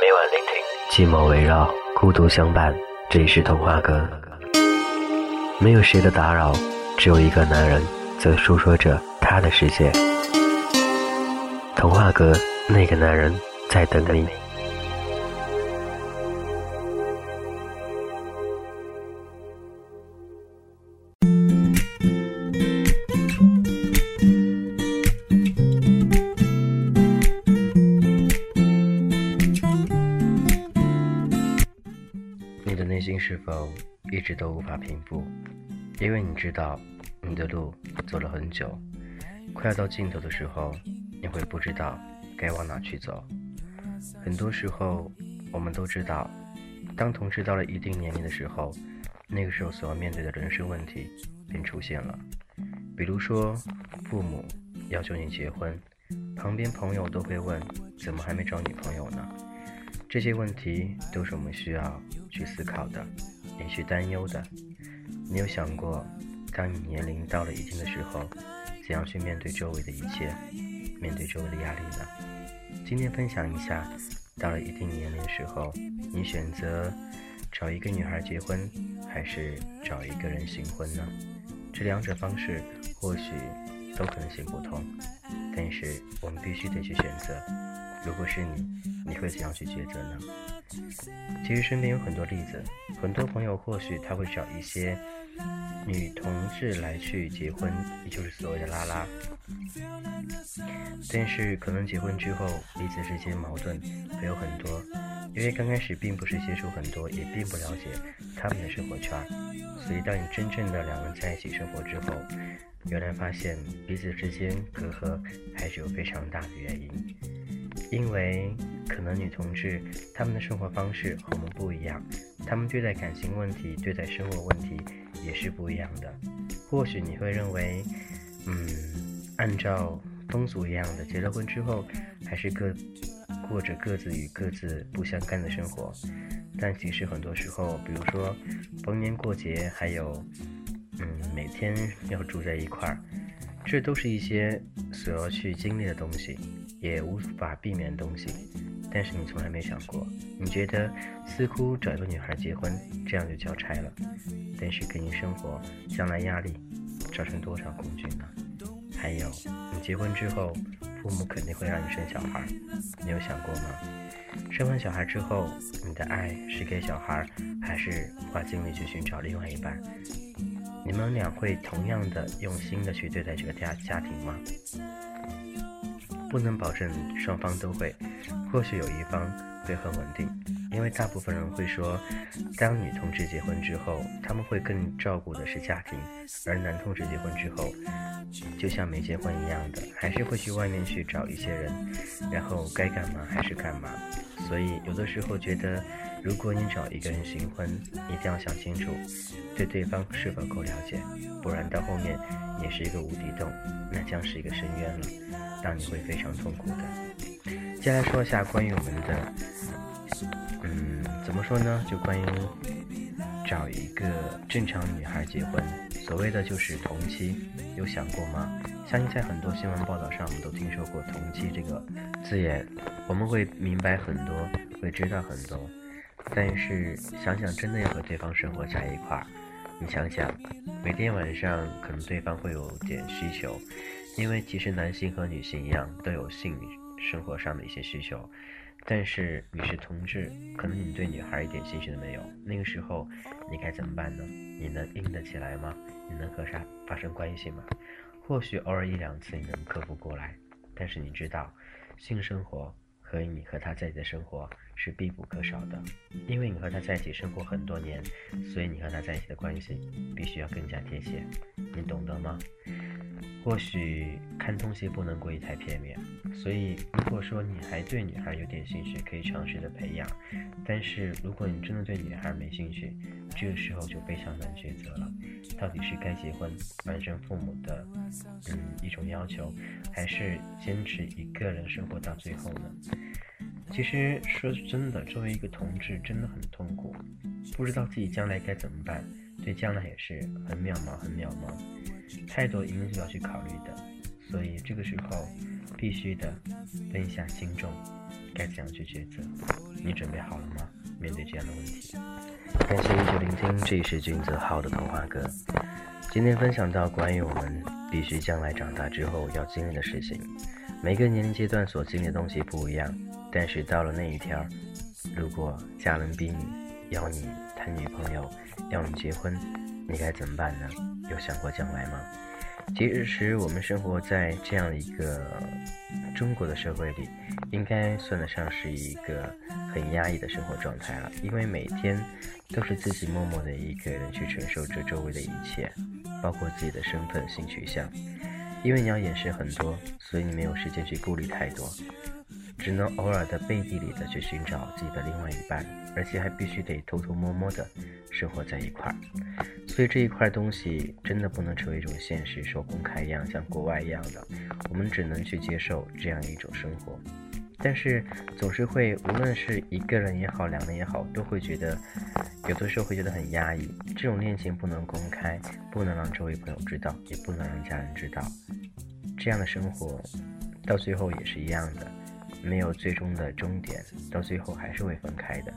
每晚聆听，寂寞围绕，孤独相伴。这里是童话哥，没有谁的打扰，只有一个男人在诉说着他的世界。童话哥，那个男人在等你。是否一直都无法平复？因为你知道，你的路走了很久，快要到尽头的时候，你会不知道该往哪去走。很多时候，我们都知道，当同志到了一定年龄的时候，那个时候所要面对的人生问题便出现了。比如说，父母要求你结婚，旁边朋友都会问：怎么还没找女朋友呢？这些问题都是我们需要去思考的，也去担忧的。你有想过，当你年龄到了一定的时候，怎样去面对周围的一切，面对周围的压力呢？今天分享一下，到了一定年龄的时候，你选择找一个女孩结婚，还是找一个人行婚呢？这两者方式或许都可能行不通，但是我们必须得去选择。如果是你，你会怎样去抉择呢？其实身边有很多例子，很多朋友或许他会找一些女同志来去结婚，也就是所谓的拉拉。但是可能结婚之后，彼此之间矛盾会有很多，因为刚开始并不是接触很多，也并不了解他们的生活圈，所以当你真正的两人在一起生活之后，原来发现彼此之间隔阂还是有非常大的原因，因为可能女同志她们的生活方式和我们不一样，她们对待感情问题、对待生活问题也是不一样的。或许你会认为，嗯，按照风俗一样的，结了婚之后还是各过着各自与各自不相干的生活，但其实很多时候，比如说逢年过节，还有。嗯，每天要住在一块儿，这都是一些所要去经历的东西，也无法避免的东西。但是你从来没想过，你觉得似乎找一个女孩结婚，这样就交差了。但是给你生活将来压力造成多少恐惧呢？还有，你结婚之后，父母肯定会让你生小孩，你有想过吗？生完小孩之后，你的爱是给小孩，还是花精力去寻找另外一半？你们俩会同样的用心的去对待这个家家庭吗？不能保证双方都会，或许有一方会很稳定，因为大部分人会说，当女同志结婚之后，他们会更照顾的是家庭，而男同志结婚之后，就像没结婚一样的，还是会去外面去找一些人，然后该干嘛还是干嘛。所以有的时候觉得。如果你找一个人新婚，一定要想清楚，对对方是否够了解，不然到后面也是一个无底洞，那将是一个深渊了，让你会非常痛苦的。接下来说一下关于我们的，嗯，怎么说呢？就关于找一个正常女孩结婚，所谓的就是同期，有想过吗？相信在很多新闻报道上，我们都听说过同期这个字眼，我们会明白很多，会知道很多。但是想想，真的要和对方生活在一块儿，你想想，每天晚上可能对方会有点需求，因为其实男性和女性一样都有性生活上的一些需求。但是你是同志，可能你对女孩一点兴趣都没有，那个时候你该怎么办呢？你能硬得起来吗？你能和她发生关系吗？或许偶尔一两次你能克服过来，但是你知道，性生活。和你和她在一起的生活是必不可少的，因为你和他在一起生活很多年，所以你和他在一起的关系必须要更加贴切，你懂得吗？或许看东西不能过于太片面，所以如果说你还对女孩有点兴趣，可以尝试的培养。但是如果你真的对女孩没兴趣，这个时候就非常难抉择了，到底是该结婚完成父母的嗯一种要求，还是坚持一个人生活到最后呢？其实说真的，作为一个同志，真的很痛苦，不知道自己将来该怎么办，对将来也是很渺茫，很渺茫。太多因素要去考虑的，所以这个时候必须的分下轻重，该怎样去抉择？你准备好了吗？面对这样的问题。感谢一直聆听，这里是君泽浩的童话歌。今天分享到关于我们必须将来长大之后要经历的事情。每个年龄阶段所经历的东西不一样，但是到了那一天，如果家人逼你要你谈女朋友，要你结婚，你该怎么办呢？有想过将来吗？其实我们生活在这样一个中国的社会里，应该算得上是一个很压抑的生活状态了，因为每天都是自己默默的一个人去承受着周围的一切，包括自己的身份、性取向。因为你要掩饰很多，所以你没有时间去顾虑太多，只能偶尔的背地里的去寻找自己的另外一半，而且还必须得偷偷摸摸的生活在一块儿。所以这一块东西真的不能成为一种现实，说公开一样，像国外一样的，我们只能去接受这样一种生活。但是总是会，无论是一个人也好，两个人也好，都会觉得有的时候会觉得很压抑。这种恋情不能公开，不能让周围朋友知道，也不能让家人知道。这样的生活到最后也是一样的，没有最终的终点，到最后还是会分开的。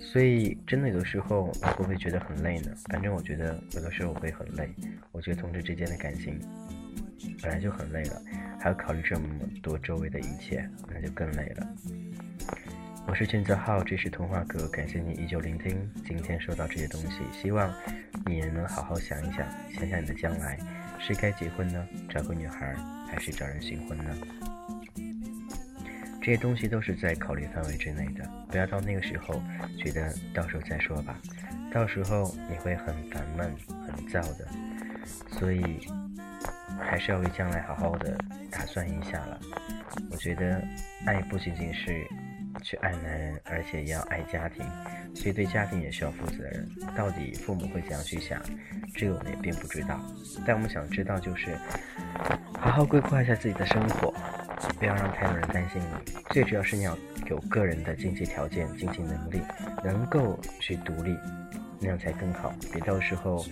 所以，真的有的时候，会不会觉得很累呢？反正我觉得有的时候会很累。我觉得同志之间的感情本来就很累了，还要考虑这么多周围的一切，那就更累了。我是俊泽浩，这是童话哥，感谢你依旧聆听。今天说到这些东西，希望你也能好好想一想，想想你的将来是该结婚呢，找个女孩，还是找人新婚呢？这些东西都是在考虑范围之内的，不要到那个时候觉得到时候再说吧，到时候你会很烦闷、很躁的，所以还是要为将来好好的打算一下了。我觉得爱不仅仅是去爱男人，而且要爱家庭，所以对家庭也需要负责任。到底父母会怎样去想，这个我们也并不知道，但我们想知道就是好好规划一下自己的生活。不要让太多人担心你，最主要是你要有个人的经济条件、经济能力，能够去独立，那样才更好。别到时候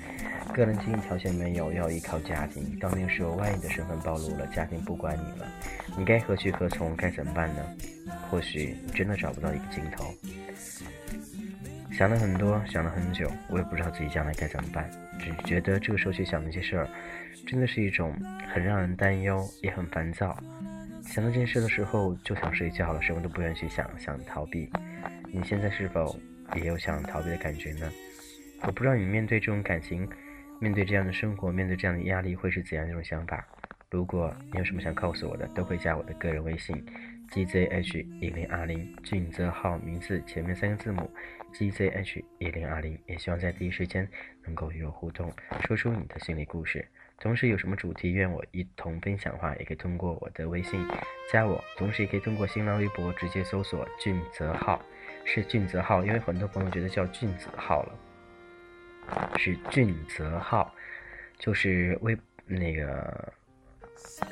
个人经济条件没有，要依靠家庭，到那个时候万一你的身份暴露了，家庭不管你了，你该何去何从？该怎么办呢？或许你真的找不到一个尽头。想了很多，想了很久，我也不知道自己将来该怎么办，只觉得这个时候去想那些事儿，真的是一种很让人担忧，也很烦躁。想到这件事的时候，就想睡觉了，什么都不愿意去想，想逃避。你现在是否也有想逃避的感觉呢？我不知道你面对这种感情，面对这样的生活，面对这样的压力，会是怎样一种想法？如果你有什么想告诉我的，都会加我的个人微信：gzh 一零二零，俊泽号名字前面三个字母：gzh 一零二零。也希望在第一时间能够与我互动，说出你的心理故事。同时有什么主题愿我一同分享的话，也可以通过我的微信加我，同时也可以通过新浪微博直接搜索“俊泽浩”，是俊泽浩，因为很多朋友觉得叫俊子浩了，是俊泽浩，就是微那个。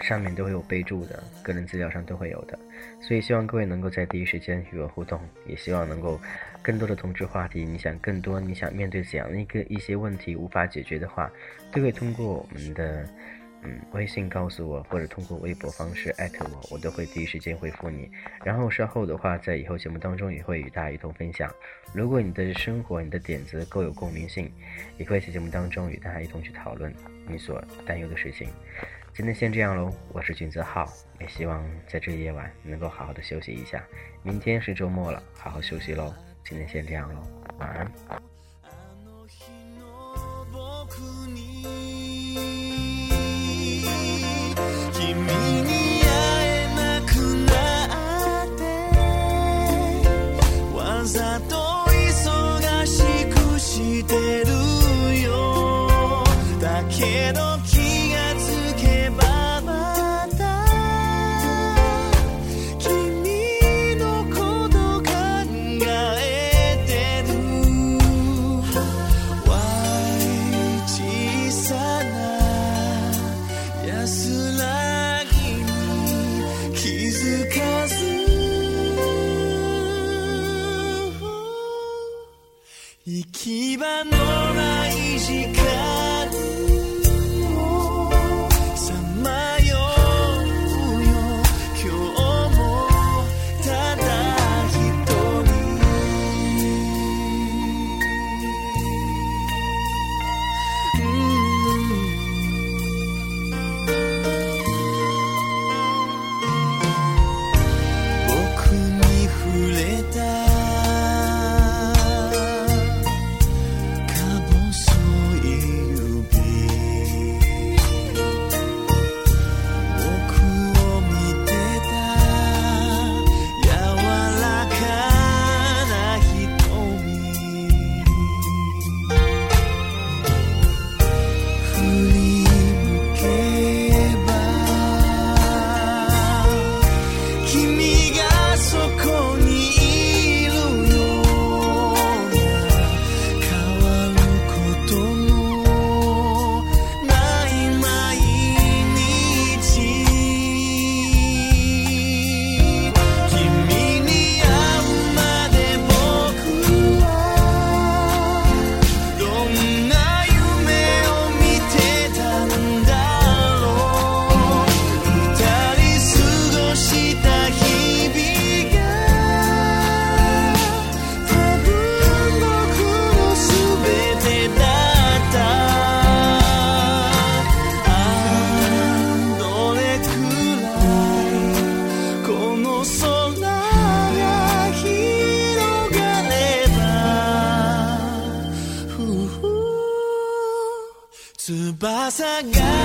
上面都会有备注的，个人资料上都会有的，所以希望各位能够在第一时间与我互动，也希望能够更多的同志话题。你想更多，你想面对怎样的一个一些问题无法解决的话，都可以通过我们的嗯微信告诉我，或者通过微博方式艾特我，我都会第一时间回复你。然后稍后的话，在以后节目当中也会与大家一同分享。如果你的生活、你的点子够有共鸣性，也可以在节目当中与大家一同去讨论你所担忧的事情。今天先这样喽，我是俊泽浩，也希望在这夜晚能够好好的休息一下。明天是周末了，好好休息喽。今天先这样喽，晚安。Passa a